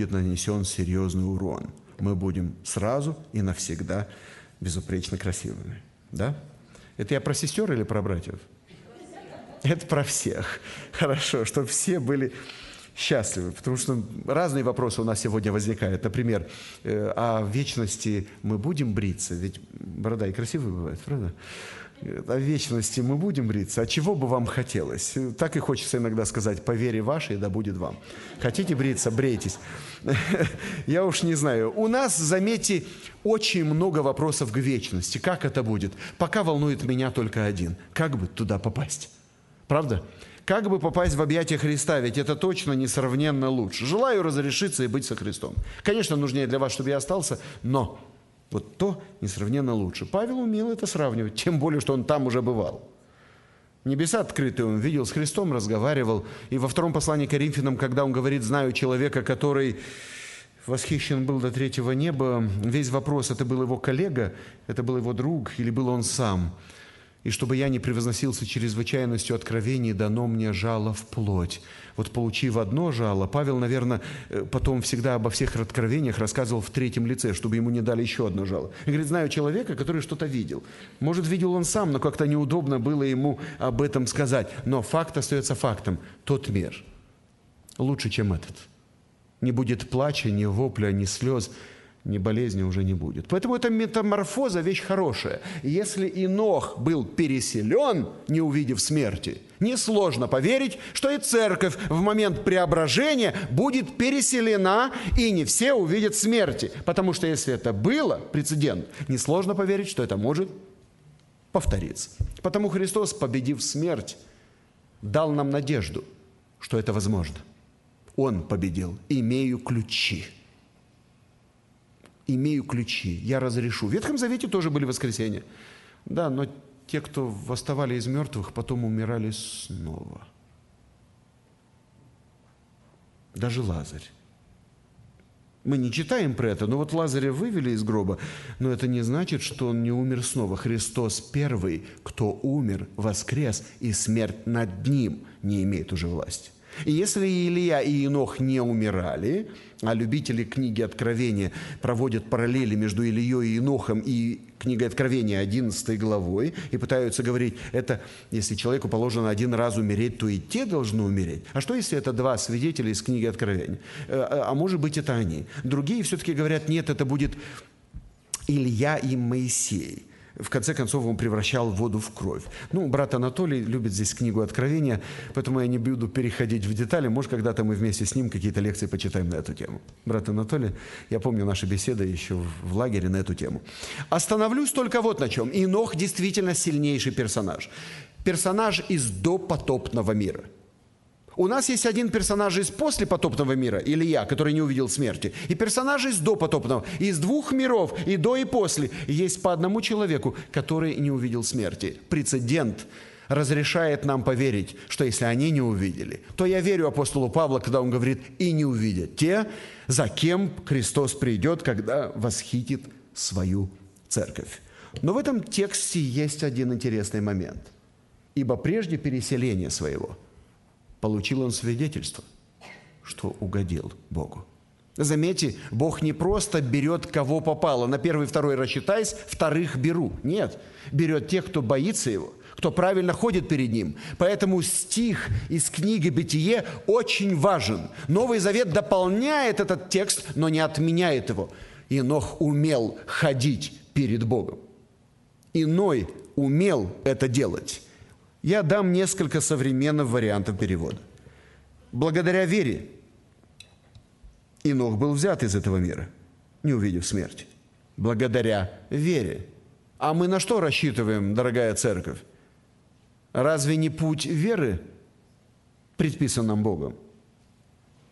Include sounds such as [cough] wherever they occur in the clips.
будет нанесен серьезный урон. Мы будем сразу и навсегда безупречно красивыми. Да? Это я про сестер или про братьев? Это про всех. [laughs] Хорошо, чтобы все были счастливы, потому что разные вопросы у нас сегодня возникают. Например, э, о вечности мы будем бриться? Ведь борода и красивая бывает, правда? О вечности мы будем бриться. А чего бы вам хотелось? Так и хочется иногда сказать, по вере вашей, да будет вам. Хотите бриться, брейтесь. [laughs] Я уж не знаю. У нас, заметьте, очень много вопросов к вечности. Как это будет? Пока волнует меня только один. Как бы туда попасть? Правда? Как бы попасть в объятия Христа, ведь это точно несравненно лучше. Желаю разрешиться и быть со Христом. Конечно, нужнее для вас, чтобы я остался, но вот то несравненно лучше. Павел умел это сравнивать, тем более, что он там уже бывал. Небеса открытые он видел, с Христом разговаривал. И во втором послании к Коринфянам, когда он говорит, знаю человека, который восхищен был до третьего неба, весь вопрос, это был его коллега, это был его друг или был он сам – и чтобы я не превозносился чрезвычайностью откровений, дано мне жало в плоть. Вот получив одно жало, Павел, наверное, э, потом всегда обо всех откровениях рассказывал в третьем лице, чтобы ему не дали еще одно жало. И говорит, знаю человека, который что-то видел. Может, видел он сам, но как-то неудобно было ему об этом сказать. Но факт остается фактом. Тот мир лучше, чем этот. Не будет плача, ни вопля, ни слез ни болезни уже не будет. Поэтому эта метаморфоза – вещь хорошая. Если Инох был переселен, не увидев смерти, несложно поверить, что и церковь в момент преображения будет переселена, и не все увидят смерти. Потому что если это было, прецедент, несложно поверить, что это может повториться. Потому Христос, победив смерть, дал нам надежду, что это возможно. Он победил. «Имею ключи» имею ключи, я разрешу. В Ветхом Завете тоже были воскресенья. Да, но те, кто восставали из мертвых, потом умирали снова. Даже Лазарь. Мы не читаем про это, но вот Лазаря вывели из гроба, но это не значит, что он не умер снова. Христос первый, кто умер, воскрес, и смерть над ним не имеет уже власти. И если Илья и Инох не умирали, а любители книги Откровения проводят параллели между Ильей и Инохом и книгой Откровения 11 главой и пытаются говорить, это если человеку положено один раз умереть, то и те должны умереть. А что если это два свидетеля из книги Откровения? Э, а, а может быть это они? Другие все-таки говорят, нет, это будет Илья и Моисей в конце концов он превращал воду в кровь. Ну, брат Анатолий любит здесь книгу Откровения, поэтому я не буду переходить в детали. Может, когда-то мы вместе с ним какие-то лекции почитаем на эту тему. Брат Анатолий, я помню наши беседы еще в лагере на эту тему. Остановлюсь только вот на чем. Инох действительно сильнейший персонаж. Персонаж из допотопного мира – у нас есть один персонаж из послепотопного мира, Илья, который не увидел смерти, и персонаж из допотопного. Из двух миров, и до, и после, есть по одному человеку, который не увидел смерти. Прецедент разрешает нам поверить, что если они не увидели, то я верю апостолу Павлу, когда он говорит, и не увидят те, за кем Христос придет, когда восхитит свою церковь. Но в этом тексте есть один интересный момент. Ибо прежде переселения своего – получил он свидетельство, что угодил Богу. Заметьте, Бог не просто берет кого попало, на первый, второй рассчитайся, вторых беру. Нет, берет тех, кто боится Его, кто правильно ходит перед Ним. Поэтому стих из книги «Бытие» очень важен. Новый Завет дополняет этот текст, но не отменяет его. Инох умел ходить перед Богом. Иной умел это делать. Я дам несколько современных вариантов перевода. Благодаря вере Инох был взят из этого мира, не увидев смерти. Благодаря вере. А мы на что рассчитываем, дорогая церковь? Разве не путь веры предписан нам Богом?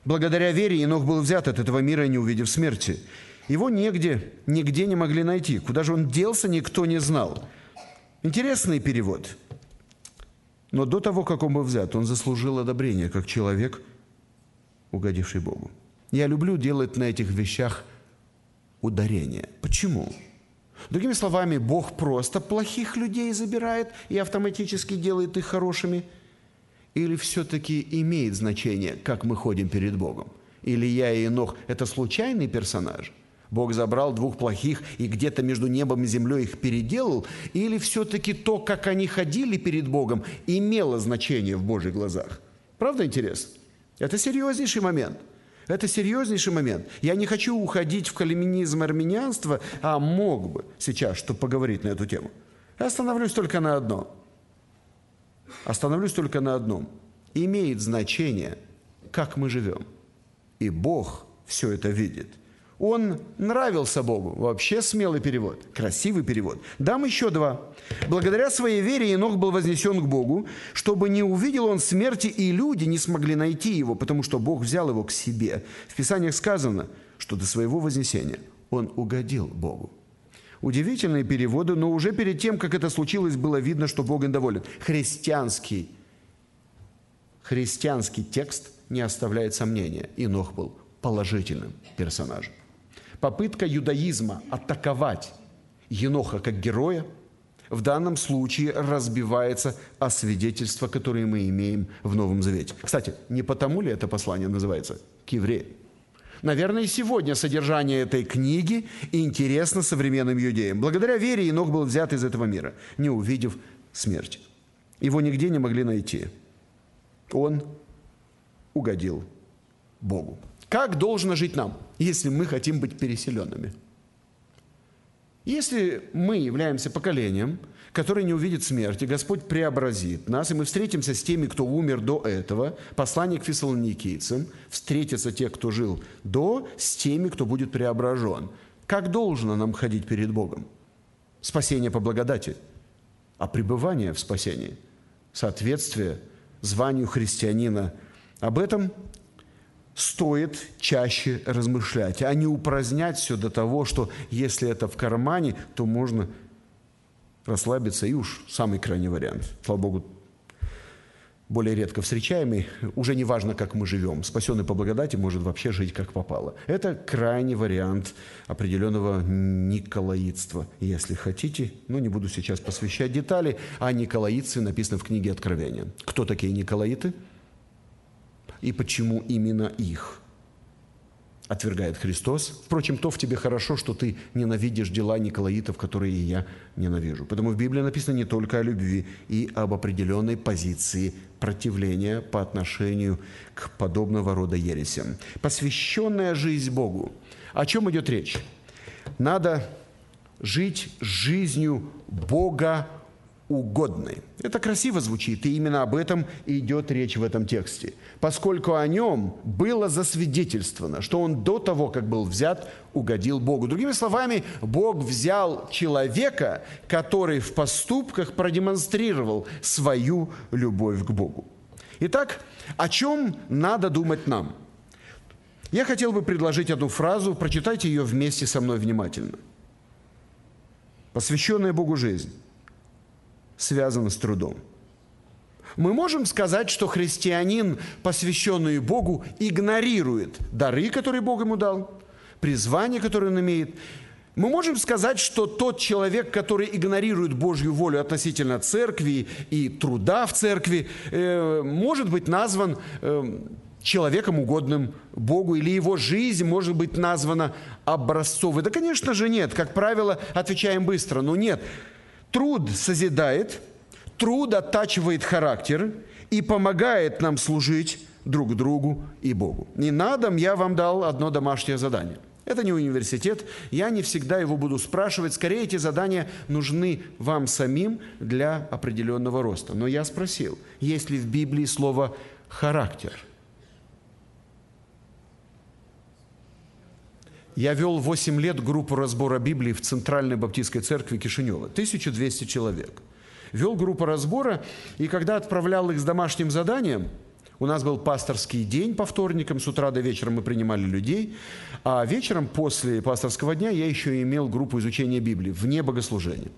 Благодаря вере Инох был взят от этого мира, не увидев смерти. Его нигде, нигде не могли найти. Куда же он делся, никто не знал. Интересный перевод – но до того, как он был взят, он заслужил одобрение, как человек, угодивший Богу. Я люблю делать на этих вещах ударение. Почему? Другими словами, Бог просто плохих людей забирает и автоматически делает их хорошими? Или все-таки имеет значение, как мы ходим перед Богом? Илья и Енох – это случайный персонаж? Бог забрал двух плохих и где-то между небом и землей их переделал? Или все-таки то, как они ходили перед Богом, имело значение в Божьих глазах? Правда интересно? Это серьезнейший момент. Это серьезнейший момент. Я не хочу уходить в калиминизм армянянства, а мог бы сейчас, чтобы поговорить на эту тему. Я остановлюсь только на одном. Остановлюсь только на одном. Имеет значение, как мы живем. И Бог все это видит – он нравился Богу. Вообще смелый перевод, красивый перевод. Дам еще два. Благодаря своей вере Енох был вознесен к Богу, чтобы не увидел он смерти, и люди не смогли найти его, потому что Бог взял его к себе. В Писаниях сказано, что до своего вознесения он угодил Богу. Удивительные переводы, но уже перед тем, как это случилось, было видно, что Бог доволен. Христианский, христианский текст не оставляет сомнения. Инох был положительным персонажем. Попытка юдаизма атаковать Еноха как героя в данном случае разбивается о свидетельства, которые мы имеем в Новом Завете. Кстати, не потому ли это послание называется к евреям? Наверное, и сегодня содержание этой книги интересно современным иудеям. Благодаря вере Енох был взят из этого мира, не увидев смерти. Его нигде не могли найти. Он угодил Богу. Как должно жить нам, если мы хотим быть переселенными? Если мы являемся поколением, которое не увидит смерти, Господь преобразит нас, и мы встретимся с теми, кто умер до этого, послание к фессалоникийцам, встретятся те, кто жил до, с теми, кто будет преображен. Как должно нам ходить перед Богом? Спасение по благодати, а пребывание в спасении, соответствие званию христианина. Об этом стоит чаще размышлять, а не упразднять все до того, что если это в кармане, то можно расслабиться и уж самый крайний вариант. Слава Богу, более редко встречаемый, уже не важно, как мы живем. Спасенный по благодати может вообще жить как попало. Это крайний вариант определенного николаитства, если хотите. Ну, не буду сейчас посвящать детали, а николаитцы написано в книге Откровения. Кто такие николаиты? И почему именно их отвергает Христос. Впрочем, то в тебе хорошо, что ты ненавидишь дела Николаитов, которые и я ненавижу. Потому в Библии написано не только о любви и об определенной позиции противления по отношению к подобного рода ересям. Посвященная жизнь Богу. О чем идет речь? Надо жить жизнью Бога угодной. Это красиво звучит, и именно об этом идет речь в этом тексте. Поскольку о нем было засвидетельствовано, что он до того, как был взят, угодил Богу. Другими словами, Бог взял человека, который в поступках продемонстрировал свою любовь к Богу. Итак, о чем надо думать нам? Я хотел бы предложить одну фразу, прочитайте ее вместе со мной внимательно. Посвященная Богу жизнь связано с трудом. Мы можем сказать, что христианин, посвященный Богу, игнорирует дары, которые Бог ему дал, призвание, которое он имеет. Мы можем сказать, что тот человек, который игнорирует Божью волю относительно церкви и труда в церкви, э, может быть назван э, человеком угодным Богу, или его жизнь может быть названа образцовой. Да, конечно же, нет. Как правило, отвечаем быстро, но нет. Труд созидает, труд оттачивает характер и помогает нам служить друг другу и Богу. И на дом я вам дал одно домашнее задание. Это не университет, я не всегда его буду спрашивать. Скорее, эти задания нужны вам самим для определенного роста. Но я спросил, есть ли в Библии слово «характер»? Я вел 8 лет группу разбора Библии в Центральной Баптистской церкви Кишинева. 1200 человек. Вел группу разбора, и когда отправлял их с домашним заданием, у нас был пасторский день по вторникам, с утра до вечера мы принимали людей, а вечером после пасторского дня я еще имел группу изучения Библии вне богослужения.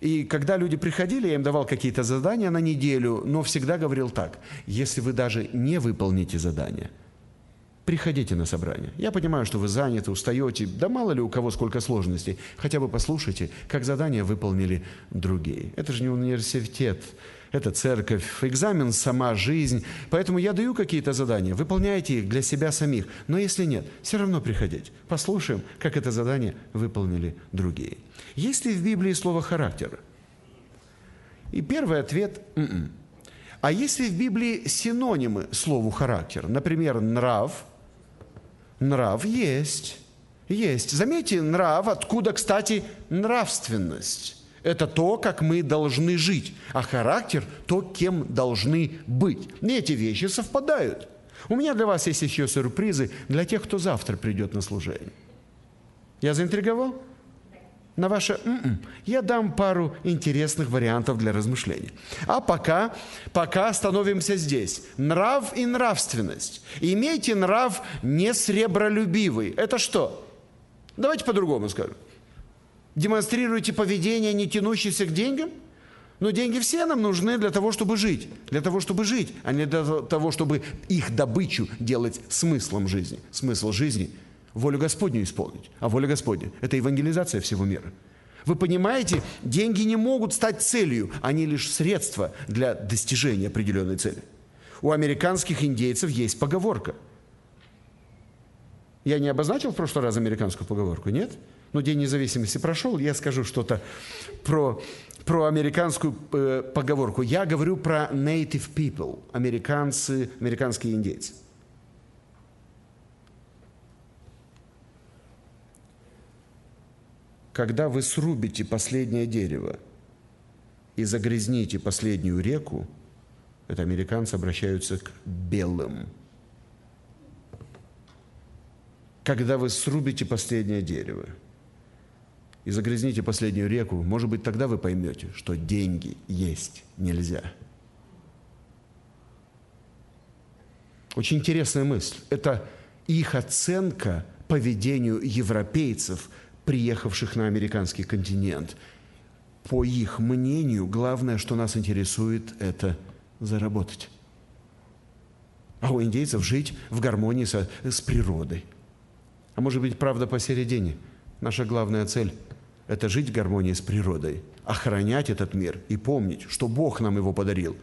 И когда люди приходили, я им давал какие-то задания на неделю, но всегда говорил так, если вы даже не выполните задание – приходите на собрание. Я понимаю, что вы заняты, устаете, да мало ли у кого сколько сложностей. Хотя бы послушайте, как задание выполнили другие. Это же не университет, это церковь, экзамен – сама жизнь. Поэтому я даю какие-то задания, выполняйте их для себя самих. Но если нет, все равно приходите. Послушаем, как это задание выполнили другие. Есть ли в Библии слово «характер»? И первый ответ «м-м». А есть ли в Библии синонимы слову «характер»? Например, «нрав». Нрав есть. Есть. Заметьте, нрав, откуда, кстати, нравственность. Это то, как мы должны жить, а характер – то, кем должны быть. И эти вещи совпадают. У меня для вас есть еще сюрпризы для тех, кто завтра придет на служение. Я заинтриговал? На ваше м-м, я дам пару интересных вариантов для размышления. А пока, пока остановимся здесь. Нрав и нравственность. Имейте нрав не сребролюбивый. Это что? Давайте по-другому скажем. Демонстрируете поведение, не тянущееся к деньгам? Но деньги все нам нужны для того, чтобы жить. Для того, чтобы жить, а не для того, чтобы их добычу делать смыслом жизни. Смысл жизни – волю Господню исполнить. А воля Господня – это евангелизация всего мира. Вы понимаете, деньги не могут стать целью, они лишь средства для достижения определенной цели. У американских индейцев есть поговорка. Я не обозначил в прошлый раз американскую поговорку, нет? Ну, День независимости прошел, я скажу что-то про, про американскую э, поговорку. Я говорю про native people, американцы, американские индейцы. Когда вы срубите последнее дерево и загрязните последнюю реку, это американцы обращаются к белым. Когда вы срубите последнее дерево – и загрязните последнюю реку, может быть, тогда вы поймете, что деньги есть нельзя. Очень интересная мысль. Это их оценка поведению европейцев, приехавших на американский континент. По их мнению, главное, что нас интересует, это заработать. А у индейцев жить в гармонии со, с природой. А может быть, правда посередине. Наша главная цель это жить в гармонии с природой, охранять этот мир и помнить, что Бог нам его подарил.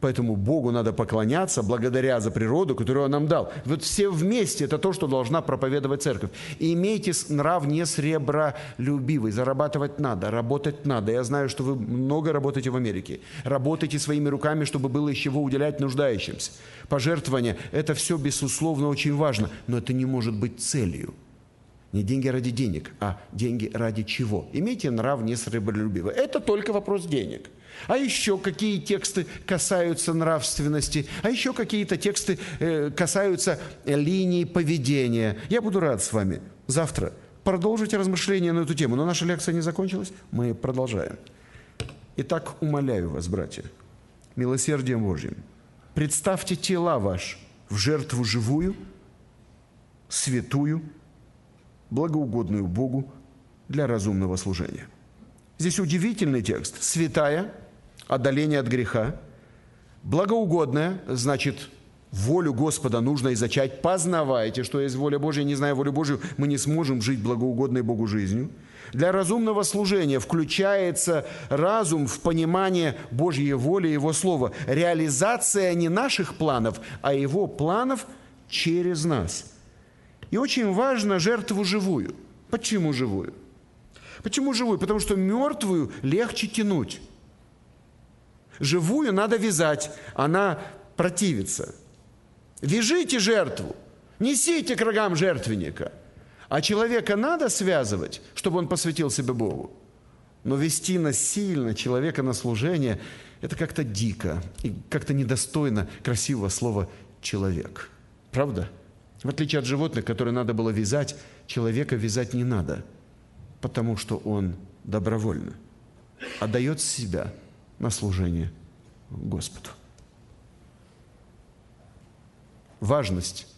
Поэтому Богу надо поклоняться благодаря за природу, которую Он нам дал. Вот все вместе это то, что должна проповедовать церковь. И имейте нрав не сребролюбивый. Зарабатывать надо, работать надо. Я знаю, что вы много работаете в Америке. Работайте своими руками, чтобы было из чего уделять нуждающимся. Пожертвования – это все, безусловно, очень важно, но это не может быть целью. Не деньги ради денег, а деньги ради чего? Имейте нрав не сребролюбивый. Это только вопрос денег. А еще какие тексты касаются нравственности? А еще какие-то тексты э, касаются линии поведения? Я буду рад с вами завтра продолжить размышления на эту тему. Но наша лекция не закончилась, мы продолжаем. Итак, умоляю вас, братья, милосердием Божьим, представьте тела ваши в жертву живую, святую, благоугодную Богу для разумного служения. Здесь удивительный текст. Святая, отдаление от греха. Благоугодная, значит, волю Господа нужно изучать. Познавайте, что есть воля Божья. Не зная волю Божью, мы не сможем жить благоугодной Богу жизнью. Для разумного служения включается разум в понимание Божьей воли и Его Слова. Реализация не наших планов, а Его планов через нас – и очень важно жертву живую. Почему живую? Почему живую? Потому что мертвую легче тянуть. Живую надо вязать, она противится. Вяжите жертву, несите к рогам жертвенника. А человека надо связывать, чтобы он посвятил себя Богу. Но вести насильно человека на служение – это как-то дико и как-то недостойно красивого слова «человек». Правда? В отличие от животных, которые надо было вязать, человека вязать не надо, потому что он добровольно отдает себя на служение Господу. Важность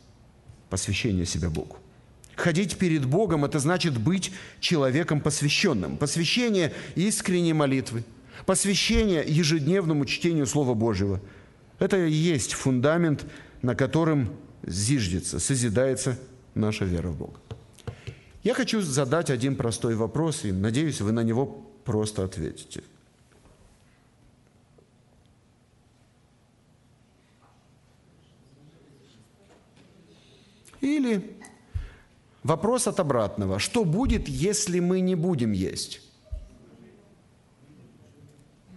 посвящения себя Богу. Ходить перед Богом – это значит быть человеком посвященным. Посвящение искренней молитвы, посвящение ежедневному чтению Слова Божьего – это и есть фундамент, на котором зиждется, созидается наша вера в Бога. Я хочу задать один простой вопрос, и надеюсь, вы на него просто ответите. Вопрос от обратного. Что будет, если мы не будем есть?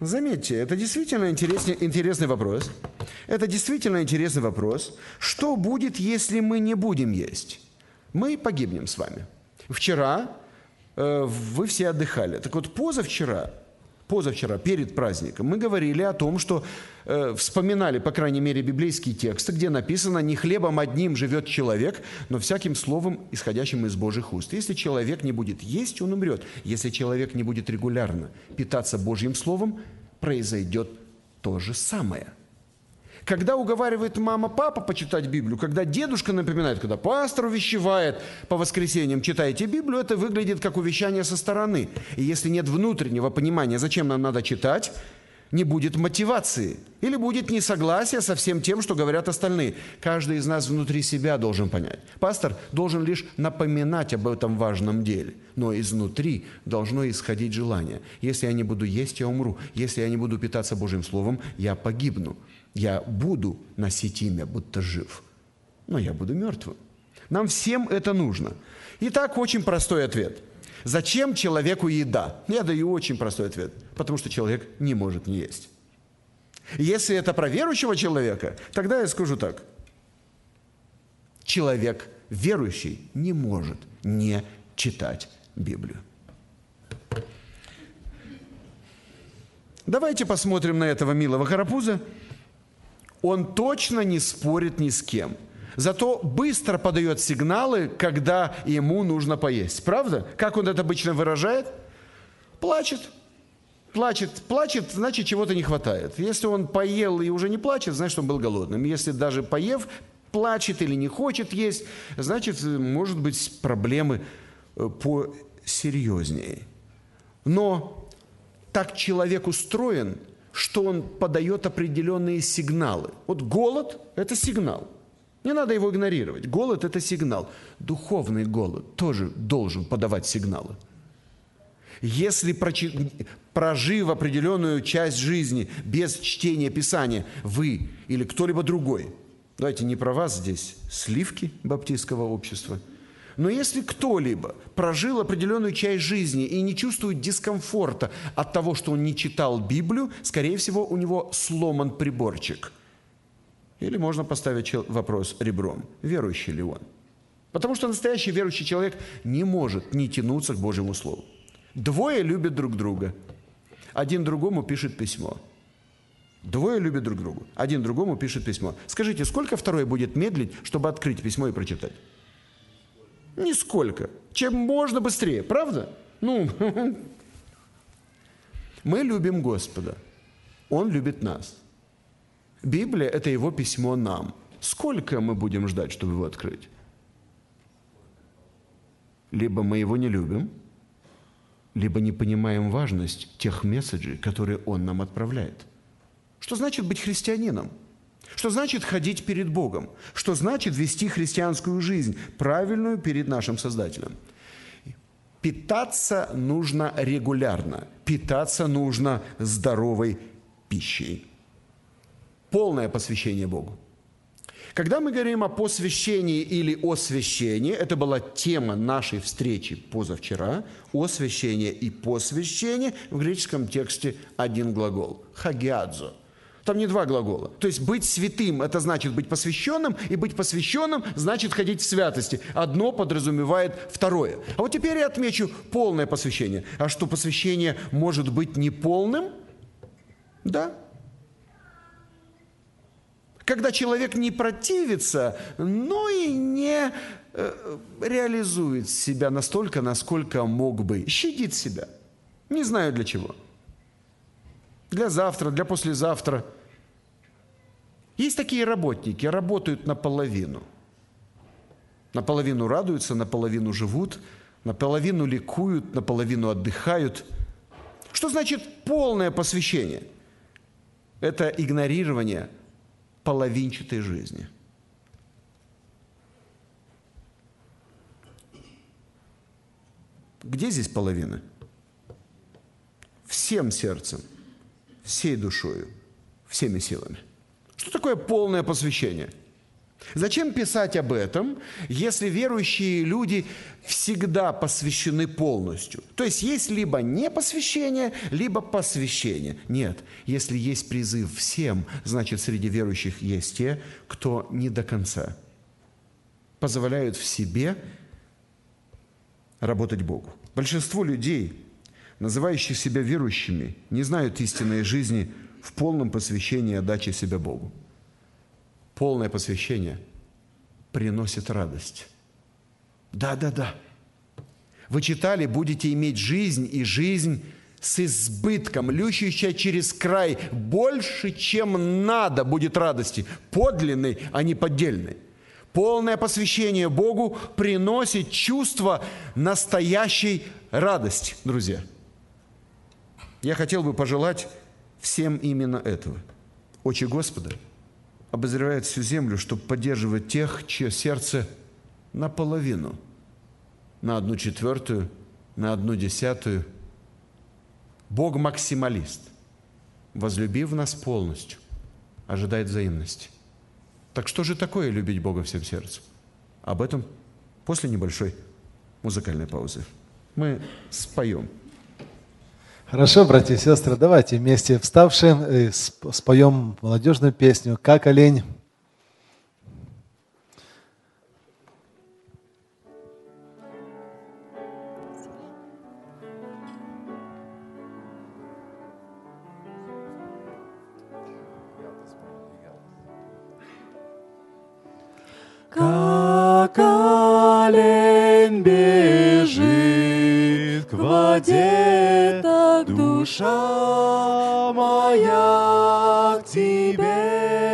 Заметьте, это действительно интересный, интересный вопрос. Это действительно интересный вопрос. Что будет, если мы не будем есть? Мы погибнем с вами. Вчера э, вы все отдыхали. Так вот, позавчера позавчера, перед праздником, мы говорили о том, что э, вспоминали, по крайней мере, библейские тексты, где написано «Не хлебом одним живет человек, но всяким словом, исходящим из Божьих уст». Если человек не будет есть, он умрет. Если человек не будет регулярно питаться Божьим словом, произойдет то же самое – когда уговаривает мама, папа почитать Библию, когда дедушка напоминает, когда пастор увещевает по воскресеньям, читайте Библию, это выглядит как увещание со стороны. И если нет внутреннего понимания, зачем нам надо читать, не будет мотивации. Или будет несогласие со всем тем, что говорят остальные. Каждый из нас внутри себя должен понять. Пастор должен лишь напоминать об этом важном деле. Но изнутри должно исходить желание. Если я не буду есть, я умру. Если я не буду питаться Божьим Словом, я погибну я буду носить имя, будто жив, но я буду мертвым. Нам всем это нужно. Итак, очень простой ответ. Зачем человеку еда? Я даю очень простой ответ. Потому что человек не может не есть. Если это про верующего человека, тогда я скажу так. Человек верующий не может не читать Библию. Давайте посмотрим на этого милого карапуза он точно не спорит ни с кем. Зато быстро подает сигналы, когда ему нужно поесть. Правда? Как он это обычно выражает? Плачет. Плачет, плачет, значит, чего-то не хватает. Если он поел и уже не плачет, значит, он был голодным. Если даже поев, плачет или не хочет есть, значит, может быть, проблемы э, посерьезнее. Но так человек устроен – что он подает определенные сигналы. Вот голод – это сигнал. Не надо его игнорировать. Голод – это сигнал. Духовный голод тоже должен подавать сигналы. Если прожив определенную часть жизни без чтения Писания, вы или кто-либо другой, давайте не про вас здесь, сливки баптистского общества – но если кто-либо прожил определенную часть жизни и не чувствует дискомфорта от того, что он не читал Библию, скорее всего, у него сломан приборчик. Или можно поставить вопрос ребром, верующий ли он. Потому что настоящий верующий человек не может не тянуться к Божьему Слову. Двое любят друг друга. Один другому пишет письмо. Двое любят друг друга. Один другому пишет письмо. Скажите, сколько второй будет медлить, чтобы открыть письмо и прочитать? Нисколько. Чем можно быстрее, правда? Ну, [laughs] мы любим Господа. Он любит нас. Библия – это его письмо нам. Сколько мы будем ждать, чтобы его открыть? Либо мы его не любим, либо не понимаем важность тех месседжей, которые он нам отправляет. Что значит быть христианином? Что значит ходить перед Богом? Что значит вести христианскую жизнь, правильную перед нашим Создателем? Питаться нужно регулярно, питаться нужно здоровой пищей. Полное посвящение Богу. Когда мы говорим о посвящении или освящении, это была тема нашей встречи позавчера, освящение и посвящение, в греческом тексте один глагол – хагиадзо – там не два глагола. То есть быть святым – это значит быть посвященным, и быть посвященным – значит ходить в святости. Одно подразумевает второе. А вот теперь я отмечу полное посвящение. А что посвящение может быть неполным? Да. Когда человек не противится, но и не э, реализует себя настолько, насколько мог бы. Щадит себя. Не знаю для чего. Для завтра, для послезавтра – есть такие работники, работают наполовину. Наполовину радуются, наполовину живут, наполовину ликуют, наполовину отдыхают. Что значит полное посвящение? Это игнорирование половинчатой жизни. Где здесь половина? Всем сердцем, всей душою, всеми силами – что такое полное посвящение? Зачем писать об этом, если верующие люди всегда посвящены полностью? То есть есть либо не посвящение, либо посвящение. Нет, если есть призыв всем, значит среди верующих есть те, кто не до конца позволяют в себе работать Богу. Большинство людей, называющих себя верующими, не знают истинной жизни в полном посвящении и отдаче себя Богу полное посвящение приносит радость. Да, да, да. Вы читали, будете иметь жизнь и жизнь с избытком, лющущая через край, больше, чем надо будет радости, подлинной, а не поддельной. Полное посвящение Богу приносит чувство настоящей радости, друзья. Я хотел бы пожелать всем именно этого. Очи Господа – обозревает всю землю, чтобы поддерживать тех, чье сердце наполовину, на одну четвертую, на одну десятую. Бог максималист, возлюбив нас полностью, ожидает взаимности. Так что же такое любить Бога всем сердцем? Об этом после небольшой музыкальной паузы. Мы споем. Хорошо, братья и сестры, давайте вместе вставшие споем молодежную песню «Как олень». Как олень бежит воде, душа моя к тебе.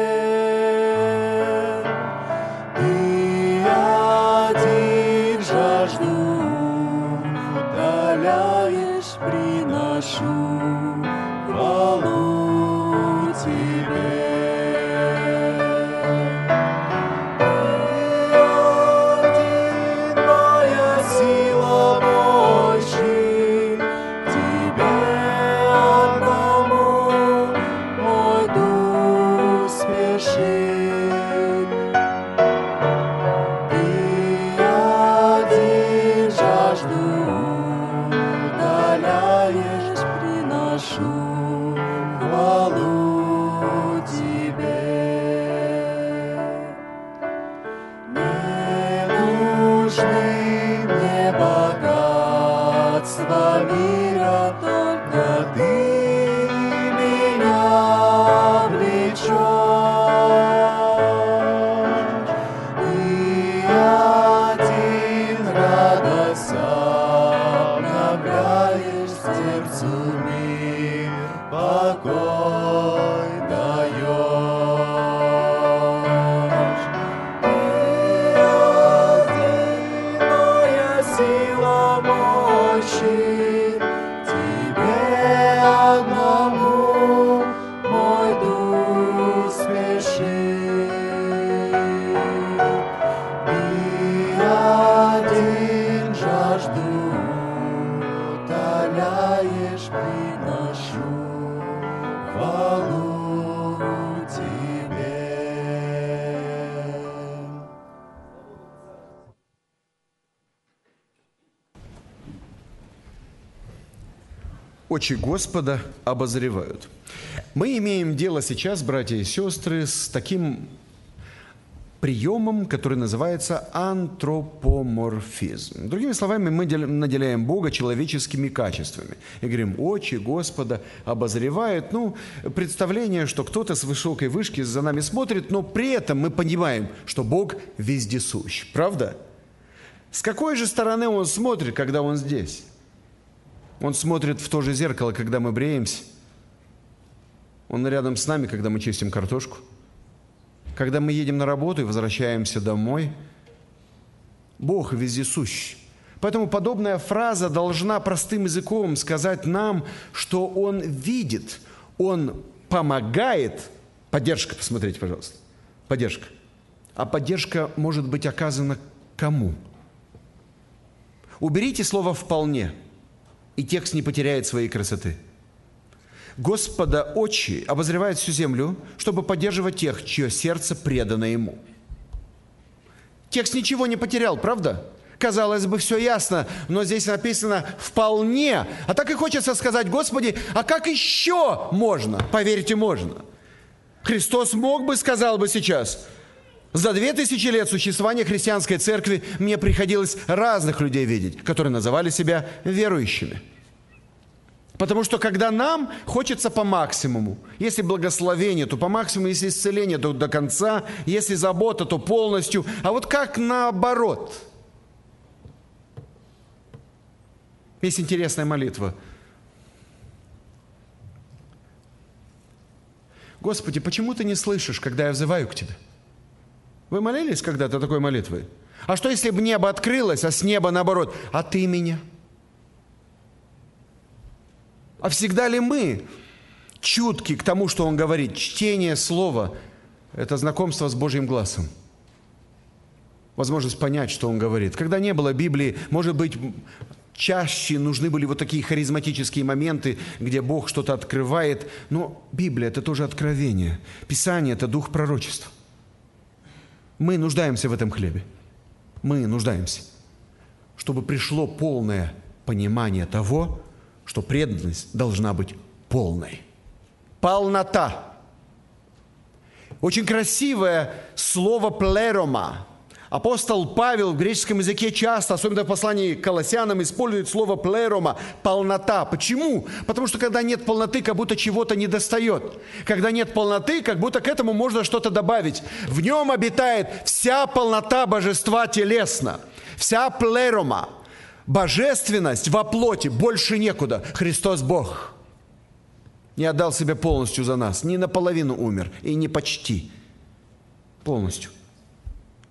Очи Господа обозревают. Мы имеем дело сейчас, братья и сестры, с таким приемом, который называется антропоморфизм. Другими словами, мы наделяем Бога человеческими качествами. И говорим, очи Господа обозревают. Ну, представление, что кто-то с высокой вышки за нами смотрит, но при этом мы понимаем, что Бог вездесущ. Правда? С какой же стороны Он смотрит, когда Он здесь? Он смотрит в то же зеркало, когда мы бреемся. Он рядом с нами, когда мы чистим картошку. Когда мы едем на работу и возвращаемся домой. Бог вездесущ. Поэтому подобная фраза должна простым языком сказать нам, что Он видит, Он помогает. Поддержка, посмотрите, пожалуйста. Поддержка. А поддержка может быть оказана кому? Уберите слово «вполне» и текст не потеряет своей красоты. Господа очи обозревает всю землю, чтобы поддерживать тех, чье сердце предано Ему. Текст ничего не потерял, правда? Казалось бы, все ясно, но здесь написано «вполне». А так и хочется сказать, Господи, а как еще можно? Поверьте, можно. Христос мог бы, сказал бы сейчас, за две тысячи лет существования христианской церкви мне приходилось разных людей видеть, которые называли себя верующими. Потому что когда нам хочется по максимуму, если благословение, то по максимуму, если исцеление, то до конца, если забота, то полностью. А вот как наоборот? Есть интересная молитва. Господи, почему ты не слышишь, когда я взываю к Тебе? Вы молились когда-то такой молитвой? А что, если бы небо открылось, а с неба наоборот, а ты меня – а всегда ли мы чутки к тому, что Он говорит? Чтение Слова – это знакомство с Божьим глазом. Возможность понять, что Он говорит. Когда не было Библии, может быть, чаще нужны были вот такие харизматические моменты, где Бог что-то открывает. Но Библия – это тоже откровение. Писание – это дух пророчества. Мы нуждаемся в этом хлебе. Мы нуждаемся, чтобы пришло полное понимание того, что преданность должна быть полной. Полнота. Очень красивое слово «плерома». Апостол Павел в греческом языке часто, особенно в послании к Колоссянам, использует слово «плерома» – полнота. Почему? Потому что когда нет полноты, как будто чего-то не достает. Когда нет полноты, как будто к этому можно что-то добавить. В нем обитает вся полнота божества телесно. Вся плерома – Божественность во плоти больше некуда. Христос Бог. Не отдал себя полностью за нас. Не наполовину умер. И не почти. Полностью.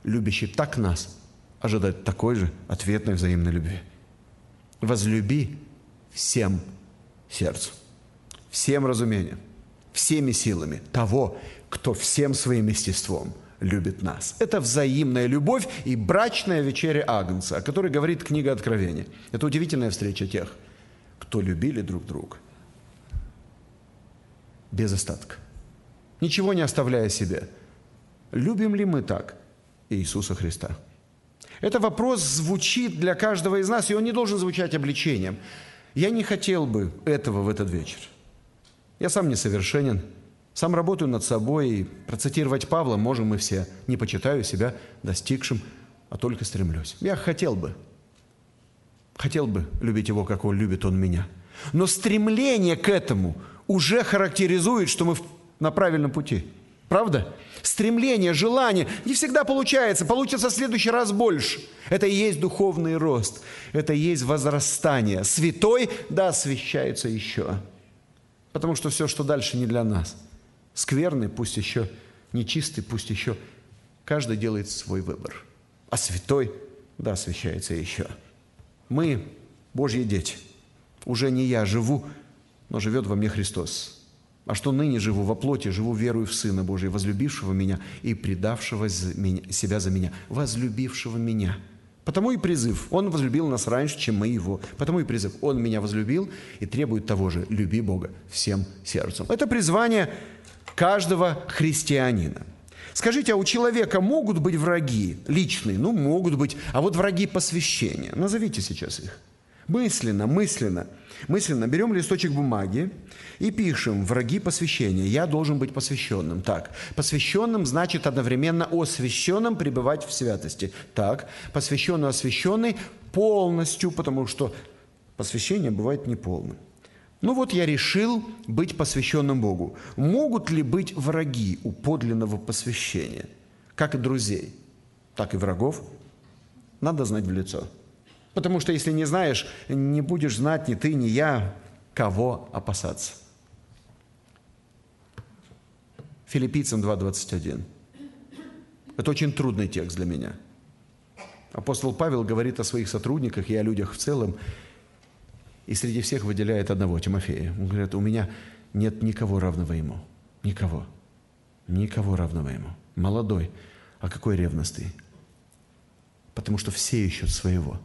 Любящий так нас ожидает такой же ответной взаимной любви. Возлюби всем сердцем, всем разумением, всеми силами того, кто всем своим естеством – любит нас. Это взаимная любовь и брачная вечеря Агнца, о которой говорит книга Откровения. Это удивительная встреча тех, кто любили друг друга. Без остатка. Ничего не оставляя себе. Любим ли мы так Иисуса Христа? Это вопрос звучит для каждого из нас, и он не должен звучать обличением. Я не хотел бы этого в этот вечер. Я сам несовершенен, сам работаю над собой, и процитировать Павла можем мы все. Не почитаю себя достигшим, а только стремлюсь. Я хотел бы, хотел бы любить его, как он любит он меня. Но стремление к этому уже характеризует, что мы на правильном пути. Правда? Стремление, желание не всегда получается. Получится в следующий раз больше. Это и есть духовный рост. Это и есть возрастание. Святой, да, освящается еще. Потому что все, что дальше, не для нас – скверный, пусть еще нечистый, пусть еще каждый делает свой выбор. А святой, да, освящается еще. Мы, Божьи дети, уже не я живу, но живет во мне Христос. А что ныне живу во плоти, живу верую в Сына Божия, возлюбившего меня и предавшего себя за меня, возлюбившего меня – Потому и призыв. Он возлюбил нас раньше, чем мы его. Потому и призыв. Он меня возлюбил и требует того же. Люби Бога всем сердцем. Это призвание каждого христианина. Скажите, а у человека могут быть враги личные? Ну, могут быть. А вот враги посвящения. Назовите сейчас их. Мысленно, мысленно. Мысленно берем листочек бумаги и пишем «враги посвящения». Я должен быть посвященным. Так, посвященным значит одновременно освященным пребывать в святости. Так, посвященный, освященный полностью, потому что посвящение бывает неполным. Ну вот я решил быть посвященным Богу. Могут ли быть враги у подлинного посвящения? Как и друзей, так и врагов. Надо знать в лицо. Потому что если не знаешь, не будешь знать ни ты, ни я, кого опасаться. Филиппийцам 2.21. Это очень трудный текст для меня. Апостол Павел говорит о своих сотрудниках и о людях в целом, и среди всех выделяет одного, Тимофея. Он говорит, у меня нет никого равного ему. Никого. Никого равного ему. Молодой. А какой ревностный? Потому что все ищут своего,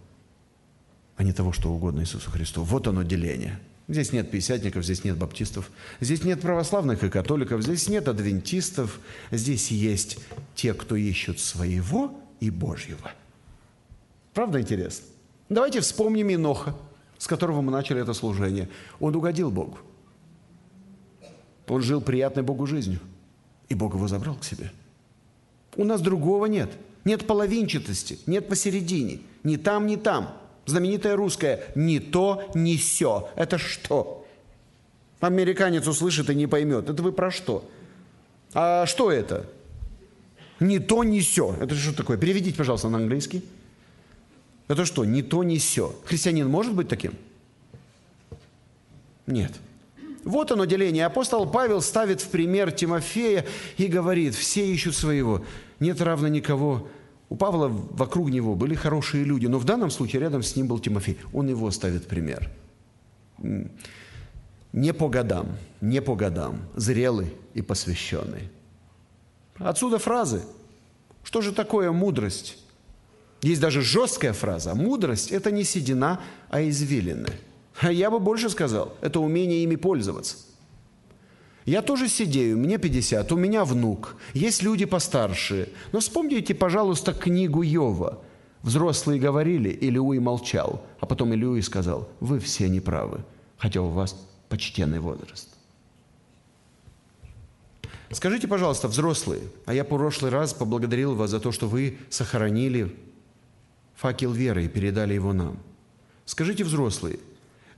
а не того, что угодно Иисусу Христу. Вот оно деление. Здесь нет пятидесятников, здесь нет баптистов, здесь нет православных и католиков, здесь нет адвентистов, здесь есть те, кто ищут своего, и Божьего. Правда интересно? Давайте вспомним Иноха, с которого мы начали это служение. Он угодил Богу. Он жил приятной Богу жизнью. И Бог его забрал к себе. У нас другого нет. Нет половинчатости, нет посередине. Ни там, ни там. Знаменитая русская «ни то, ни все». Это что? Американец услышит и не поймет. Это вы про что? А что это? Ни то, ни все. Это что такое? Переведите, пожалуйста, на английский. Это что? Ни то, ни все. Христианин может быть таким? Нет. Вот оно деление. Апостол Павел ставит в пример Тимофея и говорит, все ищут своего, нет равно никого. У Павла вокруг него были хорошие люди, но в данном случае рядом с ним был Тимофей. Он его ставит пример. Не по годам, не по годам, зрелый и посвященный. Отсюда фразы. Что же такое мудрость? Есть даже жесткая фраза. Мудрость – это не седина, а извилины [laughs] – я бы больше сказал, это умение ими пользоваться. Я тоже сидею, мне 50, у меня внук, есть люди постарше. Но вспомните, пожалуйста, книгу Йова. Взрослые говорили, Илиуи молчал, а потом Илиуи сказал, вы все неправы, хотя у вас почтенный возраст. Скажите, пожалуйста, взрослые, а я в прошлый раз поблагодарил вас за то, что вы сохранили факел веры и передали его нам. Скажите, взрослые,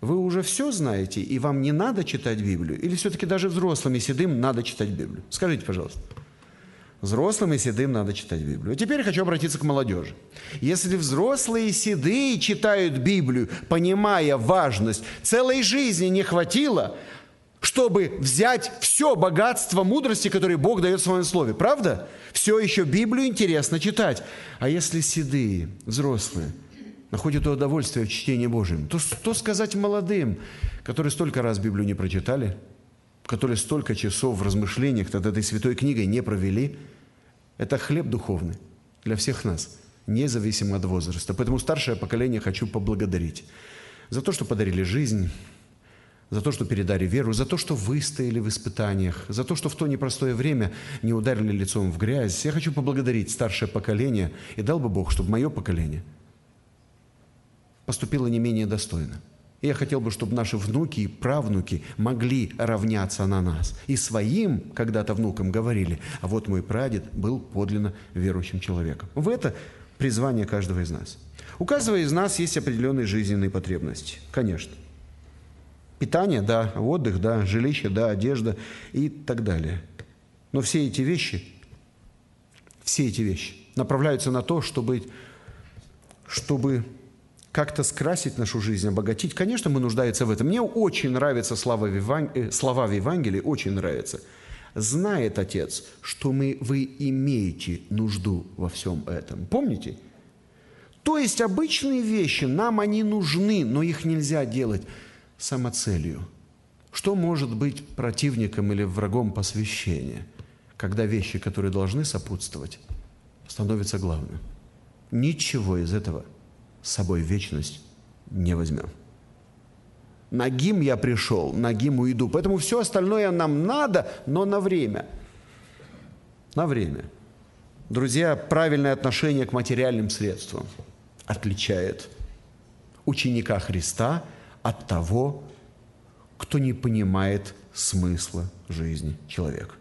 вы уже все знаете, и вам не надо читать Библию? Или все-таки даже взрослым и седым надо читать Библию? Скажите, пожалуйста. Взрослым и седым надо читать Библию. А теперь хочу обратиться к молодежи. Если взрослые и седые читают Библию, понимая важность, целой жизни не хватило, чтобы взять все богатство мудрости, которое Бог дает в своем слове. Правда? Все еще Библию интересно читать. А если седые, взрослые – находят удовольствие в чтении Божьем, то что сказать молодым, которые столько раз Библию не прочитали, которые столько часов в размышлениях над этой святой книгой не провели? Это хлеб духовный для всех нас, независимо от возраста. Поэтому старшее поколение хочу поблагодарить за то, что подарили жизнь, за то, что передали веру, за то, что выстояли в испытаниях, за то, что в то непростое время не ударили лицом в грязь. Я хочу поблагодарить старшее поколение, и дал бы Бог, чтобы мое поколение – поступила не менее достойно. И я хотел бы, чтобы наши внуки и правнуки могли равняться на нас. И своим когда-то внукам говорили, а вот мой прадед был подлинно верующим человеком. В это призвание каждого из нас. У каждого из нас есть определенные жизненные потребности, конечно. Питание, да, отдых, да, жилище, да, одежда и так далее. Но все эти вещи, все эти вещи направляются на то, чтобы, чтобы как-то скрасить нашу жизнь, обогатить. Конечно, мы нуждаемся в этом. Мне очень нравятся слова в, Еван... Э, слова в Евангелии, очень нравятся. Знает Отец, что мы, вы имеете нужду во всем этом. Помните? То есть обычные вещи, нам они нужны, но их нельзя делать самоцелью. Что может быть противником или врагом посвящения, когда вещи, которые должны сопутствовать, становятся главным? Ничего из этого – с собой вечность не возьмем. Нагим я пришел, нагим уйду. Поэтому все остальное нам надо, но на время. На время. Друзья, правильное отношение к материальным средствам отличает ученика Христа от того, кто не понимает смысла жизни человека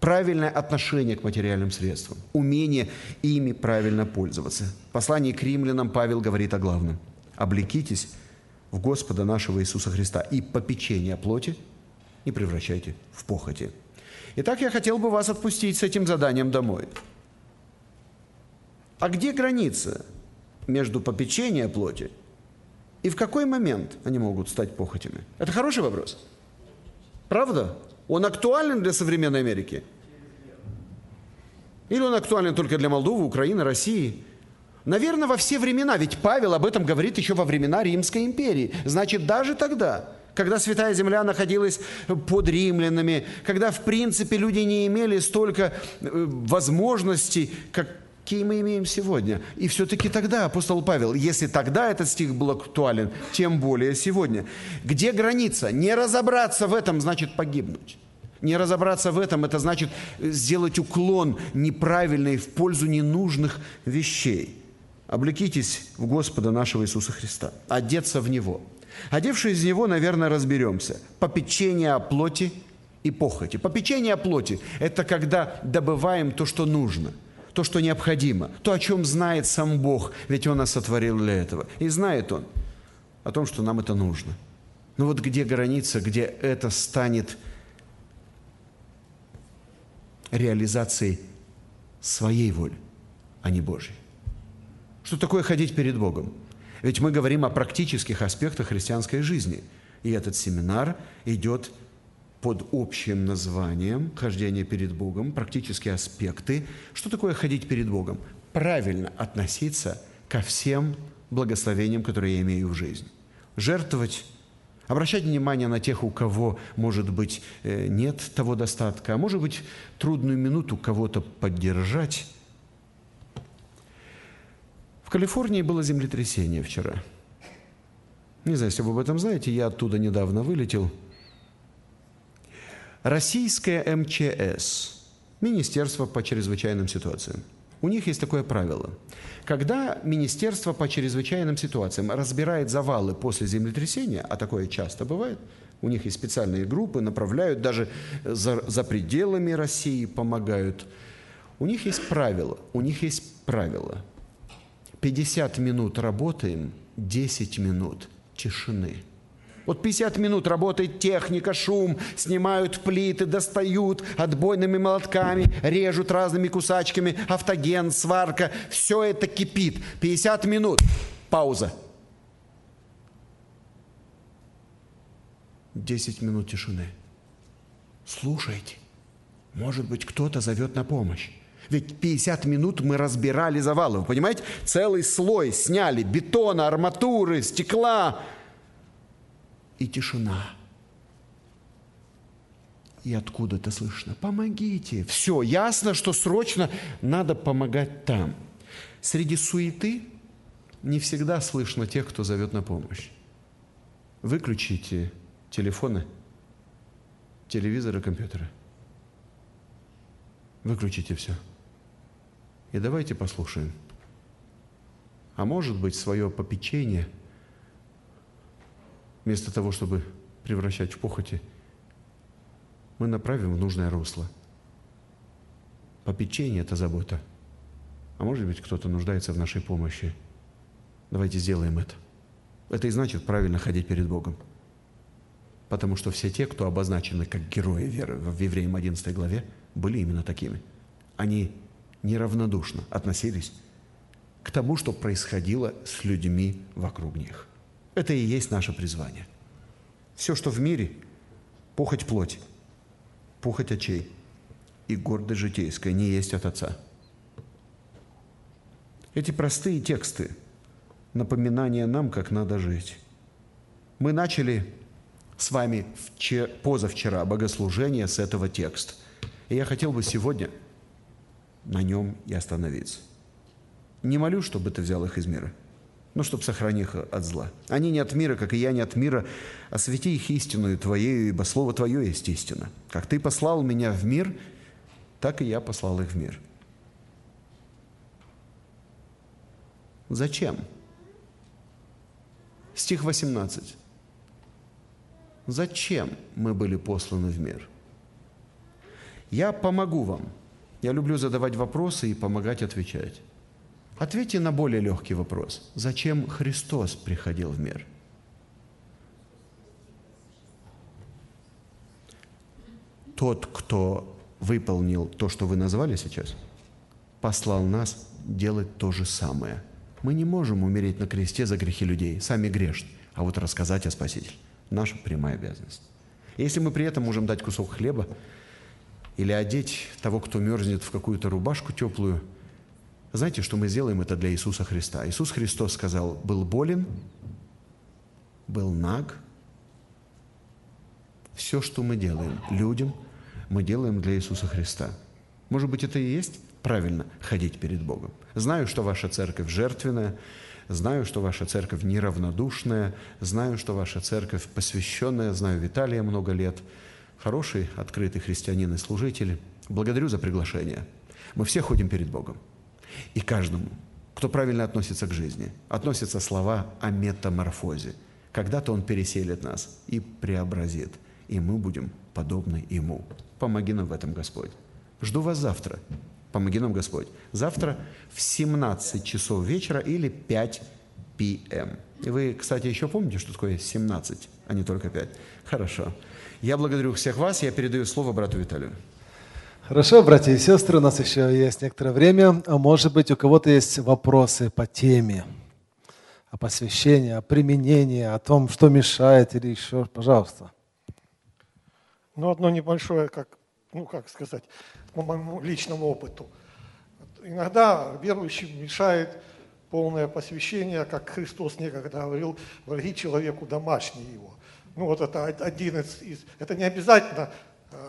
правильное отношение к материальным средствам, умение ими правильно пользоваться. В послании к римлянам Павел говорит о главном. «Облекитесь в Господа нашего Иисуса Христа и попечение о плоти не превращайте в похоти». Итак, я хотел бы вас отпустить с этим заданием домой. А где граница между попечением плоти и в какой момент они могут стать похотями? Это хороший вопрос. Правда? Он актуален для современной Америки? Или он актуален только для Молдовы, Украины, России? Наверное, во все времена, ведь Павел об этом говорит еще во времена Римской империи. Значит, даже тогда, когда Святая Земля находилась под римлянами, когда, в принципе, люди не имели столько э, возможностей, как какие мы имеем сегодня. И все-таки тогда апостол Павел, если тогда этот стих был актуален, тем более сегодня. Где граница? Не разобраться в этом значит погибнуть. Не разобраться в этом – это значит сделать уклон неправильный в пользу ненужных вещей. Облекитесь в Господа нашего Иисуса Христа, одеться в Него. Одевшись в Него, наверное, разберемся. Попечение о плоти и похоти. Попечение о плоти – это когда добываем то, что нужно, то, что необходимо, то, о чем знает сам Бог, ведь Он нас сотворил для этого. И знает Он о том, что нам это нужно. Но вот где граница, где это станет реализацией своей воли, а не Божьей. Что такое ходить перед Богом? Ведь мы говорим о практических аспектах христианской жизни. И этот семинар идет под общим названием «Хождение перед Богом», практические аспекты. Что такое ходить перед Богом? Правильно относиться ко всем благословениям, которые я имею в жизни. Жертвовать Обращать внимание на тех, у кого, может быть, э, нет того достатка, а может быть, трудную минуту кого-то поддержать. В Калифорнии было землетрясение вчера. Не знаю, если вы об этом знаете, я оттуда недавно вылетел. Российская МЧС, Министерство по чрезвычайным ситуациям – у них есть такое правило. Когда Министерство по чрезвычайным ситуациям разбирает завалы после землетрясения, а такое часто бывает, у них есть специальные группы, направляют даже за, за пределами России, помогают. У них есть правило, у них есть правило. 50 минут работаем, 10 минут тишины – вот 50 минут работает техника, шум, снимают плиты, достают отбойными молотками, режут разными кусачками, автоген, сварка. Все это кипит. 50 минут. Пауза. 10 минут тишины. Слушайте. Может быть, кто-то зовет на помощь. Ведь 50 минут мы разбирали завалы, вы понимаете? Целый слой сняли бетона, арматуры, стекла, и тишина. И откуда-то слышно, помогите. Все, ясно, что срочно надо помогать там. Среди суеты не всегда слышно тех, кто зовет на помощь. Выключите телефоны, телевизоры, компьютеры. Выключите все. И давайте послушаем. А может быть, свое попечение – вместо того, чтобы превращать в похоти, мы направим в нужное русло. Попечение – это забота. А может быть, кто-то нуждается в нашей помощи. Давайте сделаем это. Это и значит правильно ходить перед Богом. Потому что все те, кто обозначены как герои веры в Евреям 11 главе, были именно такими. Они неравнодушно относились к тому, что происходило с людьми вокруг них. Это и есть наше призвание. Все, что в мире, похоть плоти, похоть очей и гордость житейская не есть от Отца. Эти простые тексты – напоминание нам, как надо жить. Мы начали с вами вчера, позавчера богослужение с этого текста. И я хотел бы сегодня на нем и остановиться. Не молю, чтобы ты взял их из мира – ну, чтобы сохрани их от зла. Они не от мира, как и я не от мира. Освети их истину Твоею, ибо Слово Твое есть истина. Как Ты послал меня в мир, так и я послал их в мир. Зачем? Стих 18. Зачем мы были посланы в мир? Я помогу вам. Я люблю задавать вопросы и помогать отвечать. Ответьте на более легкий вопрос. Зачем Христос приходил в мир? Тот, кто выполнил то, что вы назвали сейчас, послал нас делать то же самое. Мы не можем умереть на кресте за грехи людей, сами грешны, а вот рассказать о Спасителе – наша прямая обязанность. Если мы при этом можем дать кусок хлеба или одеть того, кто мерзнет в какую-то рубашку теплую – знаете, что мы сделаем это для Иисуса Христа? Иисус Христос сказал, был болен, был наг. Все, что мы делаем людям, мы делаем для Иисуса Христа. Может быть, это и есть правильно ходить перед Богом. Знаю, что ваша церковь жертвенная, знаю, что ваша церковь неравнодушная, знаю, что ваша церковь посвященная, знаю Виталия много лет, хороший, открытый христианин и служитель. Благодарю за приглашение. Мы все ходим перед Богом. И каждому, кто правильно относится к жизни, относятся слова о метаморфозе. Когда-то Он переселит нас и преобразит, и мы будем подобны Ему. Помоги нам в этом, Господь. Жду вас завтра. Помоги нам, Господь. Завтра в 17 часов вечера или 5 p.m. И вы, кстати, еще помните, что такое 17, а не только 5? Хорошо. Я благодарю всех вас. Я передаю слово брату Виталию. Хорошо, братья и сестры, у нас еще есть некоторое время. А может быть, у кого-то есть вопросы по теме, о посвящении, о применении, о том, что мешает или еще, пожалуйста. Ну, одно небольшое, как, ну, как сказать, по моему личному опыту. Иногда верующим мешает полное посвящение, как Христос некогда говорил, враги человеку домашние его. Ну, вот это один из, из это не обязательно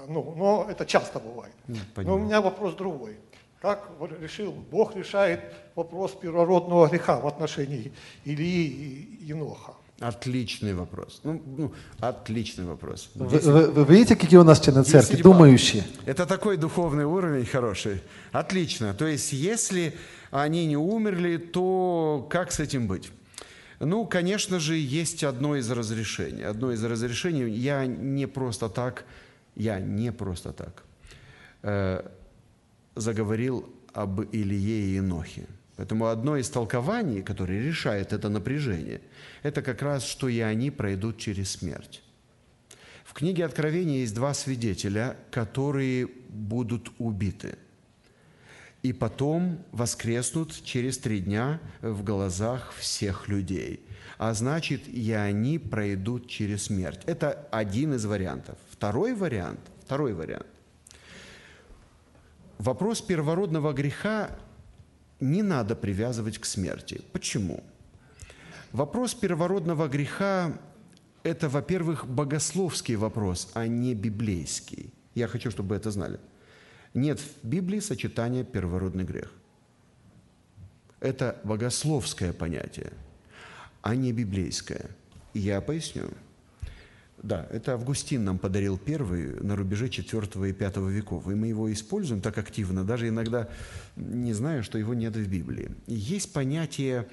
ну, но это часто бывает. Но у меня вопрос другой. Как решил, Бог решает вопрос первородного греха в отношении Илии и Еноха? Отличный вопрос. Ну, ну, отличный вопрос. Вы, вы, вы видите, какие у нас члены церкви, если думающие? Это такой духовный уровень хороший. Отлично. То есть, если они не умерли, то как с этим быть? Ну, конечно же, есть одно из разрешений. Одно из разрешений, я не просто так я не просто так э, заговорил об Илье и Енохе. Поэтому одно из толкований, которое решает это напряжение, это как раз, что и они пройдут через смерть. В книге Откровения есть два свидетеля, которые будут убиты. И потом воскреснут через три дня в глазах всех людей. А значит, и они пройдут через смерть. Это один из вариантов. Второй вариант, второй вариант. Вопрос первородного греха не надо привязывать к смерти. Почему? Вопрос первородного греха – это, во-первых, богословский вопрос, а не библейский. Я хочу, чтобы вы это знали. Нет в Библии сочетания первородный грех. Это богословское понятие, а не библейское. я поясню – да, это Августин нам подарил первый на рубеже 4 и 5 веков. И мы его используем так активно, даже иногда не зная, что его нет в Библии. Есть понятие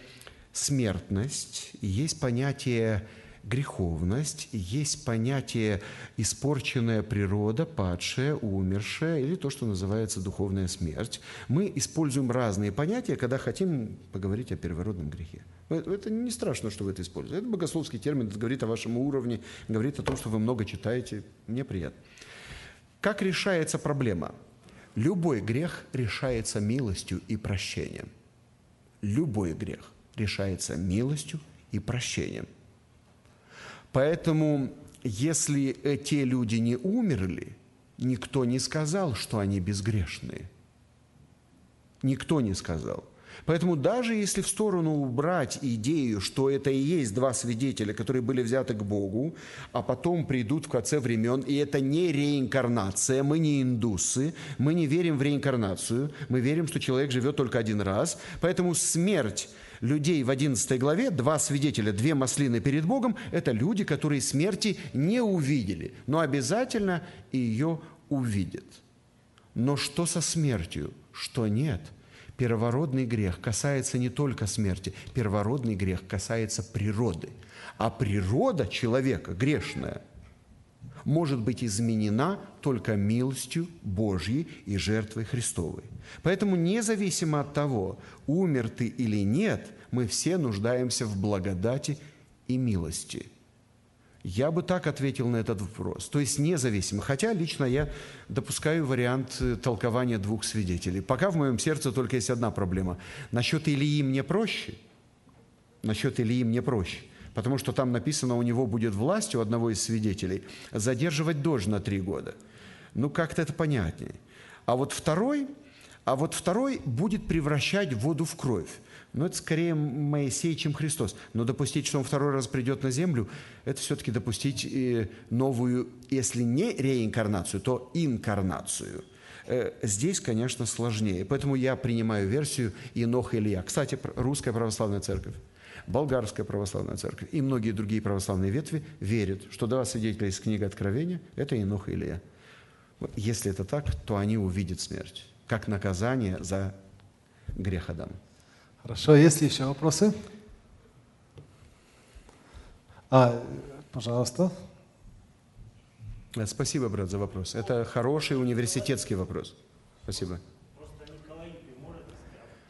смертность, есть понятие греховность, есть понятие испорченная природа, падшая, умершая, или то, что называется духовная смерть. Мы используем разные понятия, когда хотим поговорить о первородном грехе. Это не страшно, что вы это используете. Это богословский термин, это говорит о вашем уровне, говорит о том, что вы много читаете. Мне приятно. Как решается проблема? Любой грех решается милостью и прощением. Любой грех решается милостью и прощением. Поэтому, если те люди не умерли, никто не сказал, что они безгрешные. Никто не сказал – Поэтому даже если в сторону убрать идею, что это и есть два свидетеля, которые были взяты к Богу, а потом придут в конце времен, и это не реинкарнация, мы не индусы, мы не верим в реинкарнацию, мы верим, что человек живет только один раз, поэтому смерть людей в 11 главе, два свидетеля, две маслины перед Богом, это люди, которые смерти не увидели, но обязательно ее увидят. Но что со смертью? Что нет – Первородный грех касается не только смерти, первородный грех касается природы. А природа человека грешная может быть изменена только милостью Божьей и жертвой Христовой. Поэтому независимо от того, умер ты или нет, мы все нуждаемся в благодати и милости – я бы так ответил на этот вопрос. То есть независимо. Хотя лично я допускаю вариант э, толкования двух свидетелей. Пока в моем сердце только есть одна проблема. Насчет Илии мне проще. Насчет Илии мне проще. Потому что там написано, у него будет власть, у одного из свидетелей, задерживать дождь на три года. Ну, как-то это понятнее. А вот второй, а вот второй будет превращать воду в кровь. Но это скорее Моисей, чем Христос. Но допустить, что он второй раз придет на землю, это все-таки допустить э, новую, если не реинкарнацию, то инкарнацию. Э, здесь, конечно, сложнее. Поэтому я принимаю версию Инох Илья. Кстати, русская православная церковь. Болгарская православная церковь и многие другие православные ветви верят, что два свидетеля из книги Откровения – это Инох и Илия. Если это так, то они увидят смерть, как наказание за грех Адама. Хорошо, есть ли еще вопросы? А, пожалуйста. Э, Спасибо, брат, за вопрос. Это хороший университетский вопрос. Спасибо. Просто Николай, можете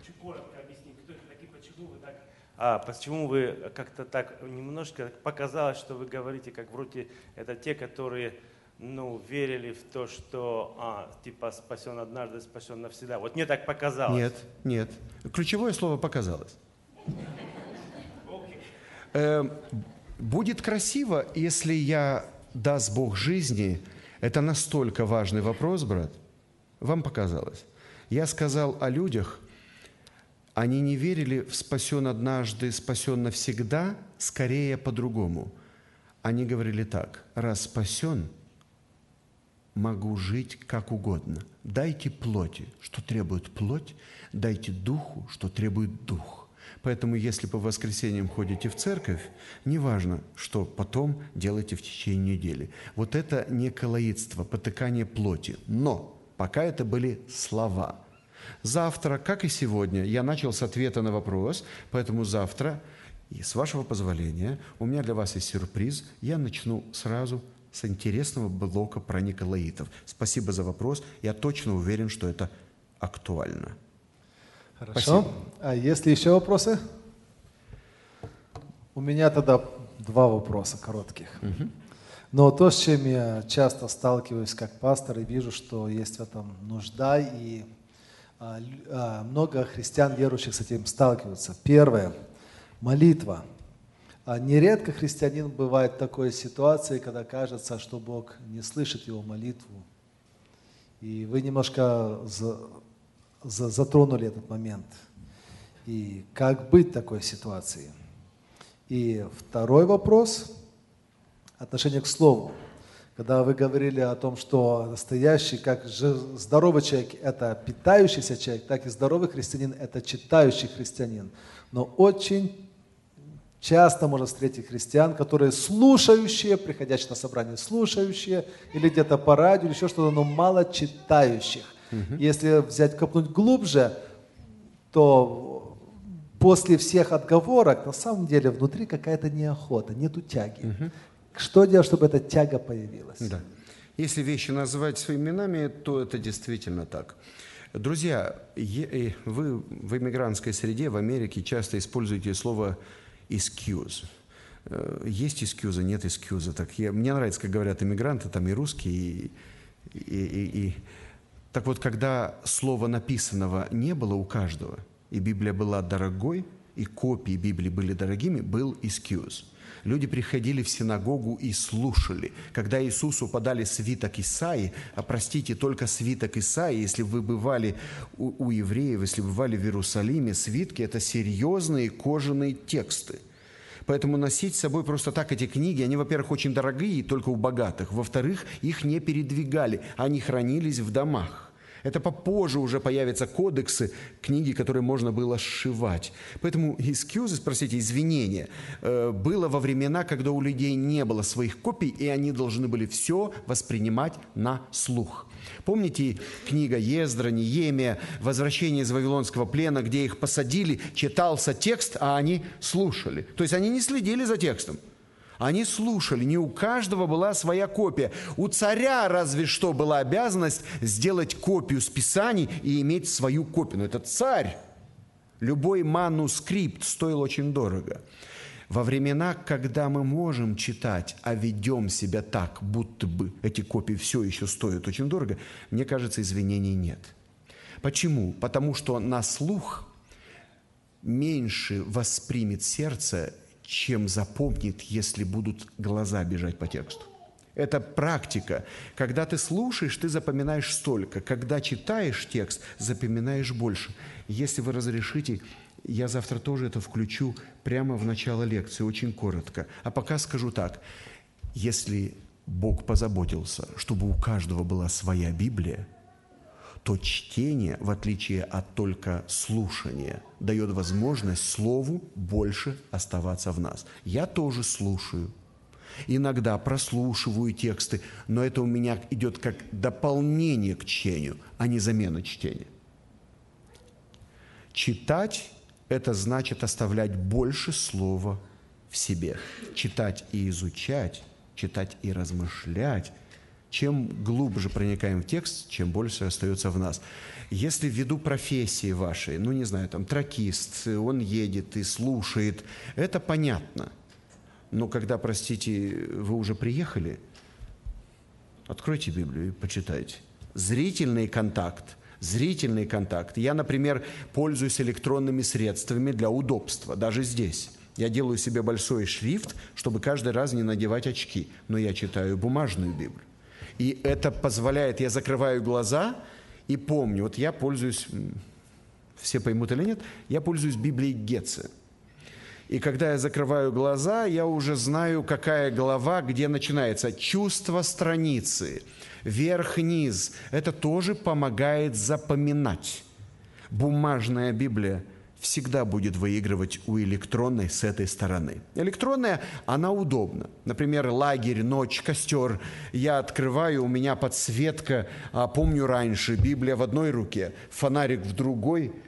чуть коротко объяснить, кто это такие, почему вы так... А, почему вы как-то так немножко показалось, что вы говорите, как вроде это те, которые ну, верили в то, что, а, типа, спасен однажды, спасен навсегда. Вот мне так показалось. Нет, нет. Ключевое слово показалось. Э, Будет красиво, если я, даст Бог жизни, это настолько важный вопрос, брат. Вам показалось. Я сказал о людях, они не верили в спасен однажды, спасен навсегда, скорее по-другому. Они говорили так, раз спасен, могу жить как угодно. Дайте плоти, что требует плоть, дайте духу, что требует дух. Поэтому, если по воскресеньям ходите в церковь, неважно, что потом делаете в течение недели. Вот это не колоидство, потыкание плоти. Но пока это были слова. Завтра, как и сегодня, я начал с ответа на вопрос, поэтому завтра, и с вашего позволения, у меня для вас есть сюрприз. Я начну сразу с интересного блока про Николаитов. Спасибо за вопрос. Я точно уверен, что это актуально. Хорошо. Спасибо. А есть ли еще вопросы? У меня тогда два вопроса коротких. Но то, с чем я часто сталкиваюсь как пастор и вижу, что есть в этом нужда, и а, а, много христиан, верующих с этим сталкиваются. Первое – молитва. А Нередко христианин бывает в такой ситуации, когда кажется, что Бог не слышит его молитву. И вы немножко за- за- затронули этот момент. И как быть в такой ситуации? И второй вопрос – отношение к слову. Когда вы говорили о том, что настоящий, как здоровый человек – это питающийся человек, так и здоровый христианин – это читающий христианин. Но очень часто можно встретить христиан, которые слушающие, приходящие на собрание слушающие, или где-то по радио, или еще что-то, но мало читающих. Если взять, копнуть глубже, то после всех отговорок на самом деле внутри какая-то неохота, нету тяги. Что делать, чтобы эта тяга появилась? Да. Если вещи называть своими именами, то это действительно так. Друзья, э, вы в иммигрантской среде в Америке часто используете слово excuse. Э, Есть excuse, нет excuse. Так я, мне нравится, как говорят иммигранты, там и русские, и, и- и- и- Так вот, когда слова написанного не было у каждого, и Библия была дорогой, и копии Библии были дорогими, был excuse. Люди приходили в синагогу и слушали. Когда Иисусу подали свиток Исаи, а простите, только свиток Исаи, если вы бывали у, у евреев, если бывали в Иерусалиме, свитки – это серьезные кожаные тексты. Поэтому носить с собой просто так эти книги, они, во-первых, очень дорогие, только у богатых. Во-вторых, их не передвигали, они хранились в домах. Это попозже уже появятся кодексы, книги, которые можно было сшивать. Поэтому excuses, простите, извинения, э, было во времена, когда у людей не было своих копий, и они должны были все воспринимать на слух. Помните книга Ездра, Неемия, «Возвращение из Вавилонского плена», где их посадили, читался текст, а они слушали. То есть они не следили за текстом. Они слушали, не у каждого была своя копия. У царя разве что была обязанность сделать копию с Писаний и иметь свою копию. Но это царь. Любой манускрипт стоил очень дорого. Во времена, когда мы можем читать, а ведем себя так, будто бы эти копии все еще стоят очень дорого, мне кажется, извинений нет. Почему? Потому что на слух меньше воспримет сердце, чем запомнит, если будут глаза бежать по тексту. Это практика. Когда ты слушаешь, ты запоминаешь столько. Когда читаешь текст, запоминаешь больше. Если вы разрешите, я завтра тоже это включу прямо в начало лекции, очень коротко. А пока скажу так. Если Бог позаботился, чтобы у каждого была своя Библия, то чтение, в отличие от только слушания, дает возможность Слову больше оставаться в нас. Я тоже слушаю, иногда прослушиваю тексты, но это у меня идет как дополнение к чтению, а не замена чтения. Читать – это значит оставлять больше слова в себе. Читать и изучать, читать и размышлять. Чем глубже проникаем в текст, чем больше остается в нас. Если ввиду профессии вашей, ну не знаю, там тракист, он едет и слушает, это понятно. Но когда, простите, вы уже приехали, откройте Библию и почитайте. Зрительный контакт – зрительный контакт. Я, например, пользуюсь электронными средствами для удобства, даже здесь. Я делаю себе большой шрифт, чтобы каждый раз не надевать очки, но я читаю бумажную Библию. И это позволяет, я закрываю глаза и помню, вот я пользуюсь, все поймут или нет, я пользуюсь Библией Гетце. И когда я закрываю глаза, я уже знаю, какая глава, где начинается. Чувство страницы, верх-низ. Это тоже помогает запоминать. Бумажная Библия всегда будет выигрывать у электронной с этой стороны. Электронная, она удобна. Например, лагерь, ночь, костер. Я открываю, у меня подсветка. А, помню раньше, Библия в одной руке, фонарик в другой –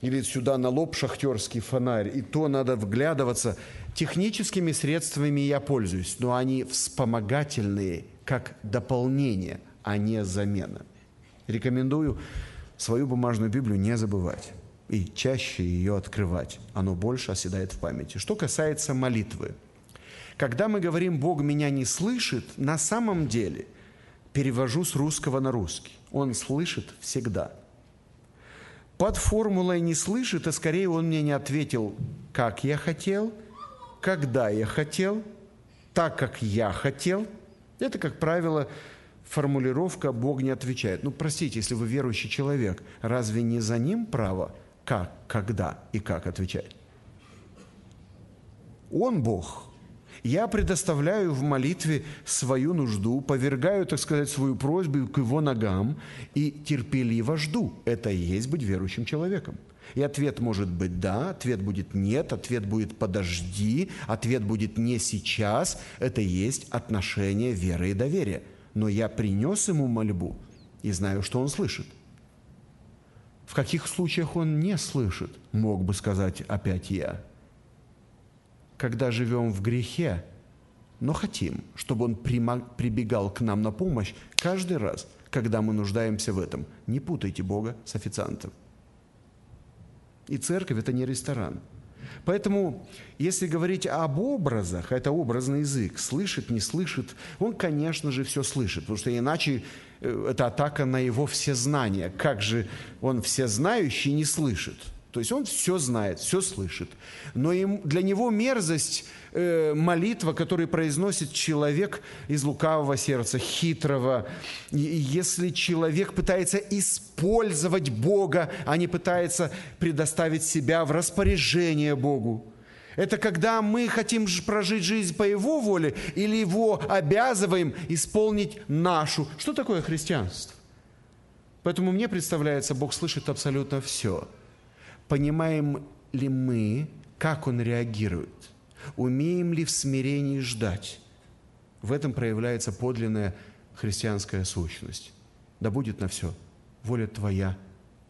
или сюда на лоб шахтерский фонарь, и то надо вглядываться. Техническими средствами я пользуюсь, но они вспомогательные, как дополнение, а не замена. Рекомендую свою бумажную Библию не забывать и чаще ее открывать. Оно больше оседает в памяти. Что касается молитвы. Когда мы говорим «Бог меня не слышит», на самом деле перевожу с русского на русский. Он слышит всегда – под формулой не слышит, а скорее он мне не ответил, как я хотел, когда я хотел, так, как я хотел. Это, как правило, формулировка «Бог не отвечает». Ну, простите, если вы верующий человек, разве не за ним право, как, когда и как отвечать? Он Бог – я предоставляю в молитве свою нужду, повергаю, так сказать, свою просьбу к его ногам и терпеливо жду. Это и есть быть верующим человеком. И ответ может быть «да», ответ будет «нет», ответ будет «подожди», ответ будет «не сейчас». Это и есть отношение веры и доверия. Но я принес ему мольбу и знаю, что он слышит. В каких случаях он не слышит, мог бы сказать опять я – когда живем в грехе, но хотим, чтобы Он прибегал к нам на помощь каждый раз, когда мы нуждаемся в этом. Не путайте Бога с официантом. И церковь – это не ресторан. Поэтому, если говорить об образах, это образный язык, слышит, не слышит, он, конечно же, все слышит, потому что иначе э, это атака на его всезнание. Как же он всезнающий не слышит – то есть он все знает, все слышит. Но им, для него мерзость э, молитва, которую произносит человек из лукавого сердца, хитрого. Если человек пытается использовать Бога, а не пытается предоставить себя в распоряжение Богу. Это когда мы хотим прожить жизнь по Его воле или Его обязываем исполнить нашу. Что такое христианство? Поэтому мне представляется, Бог слышит абсолютно все – Понимаем ли мы, как он реагирует? Умеем ли в смирении ждать? В этом проявляется подлинная христианская сущность. Да будет на все воля Твоя,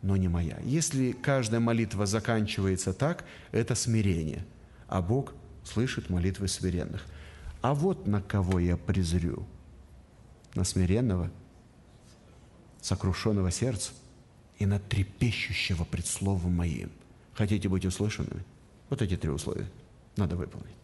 но не моя. Если каждая молитва заканчивается так, это смирение, а Бог слышит молитвы смиренных. А вот на кого я презрю? На смиренного, сокрушенного сердца – и на трепещущего пред Словом Моим. Хотите быть услышанными? Вот эти три условия надо выполнить.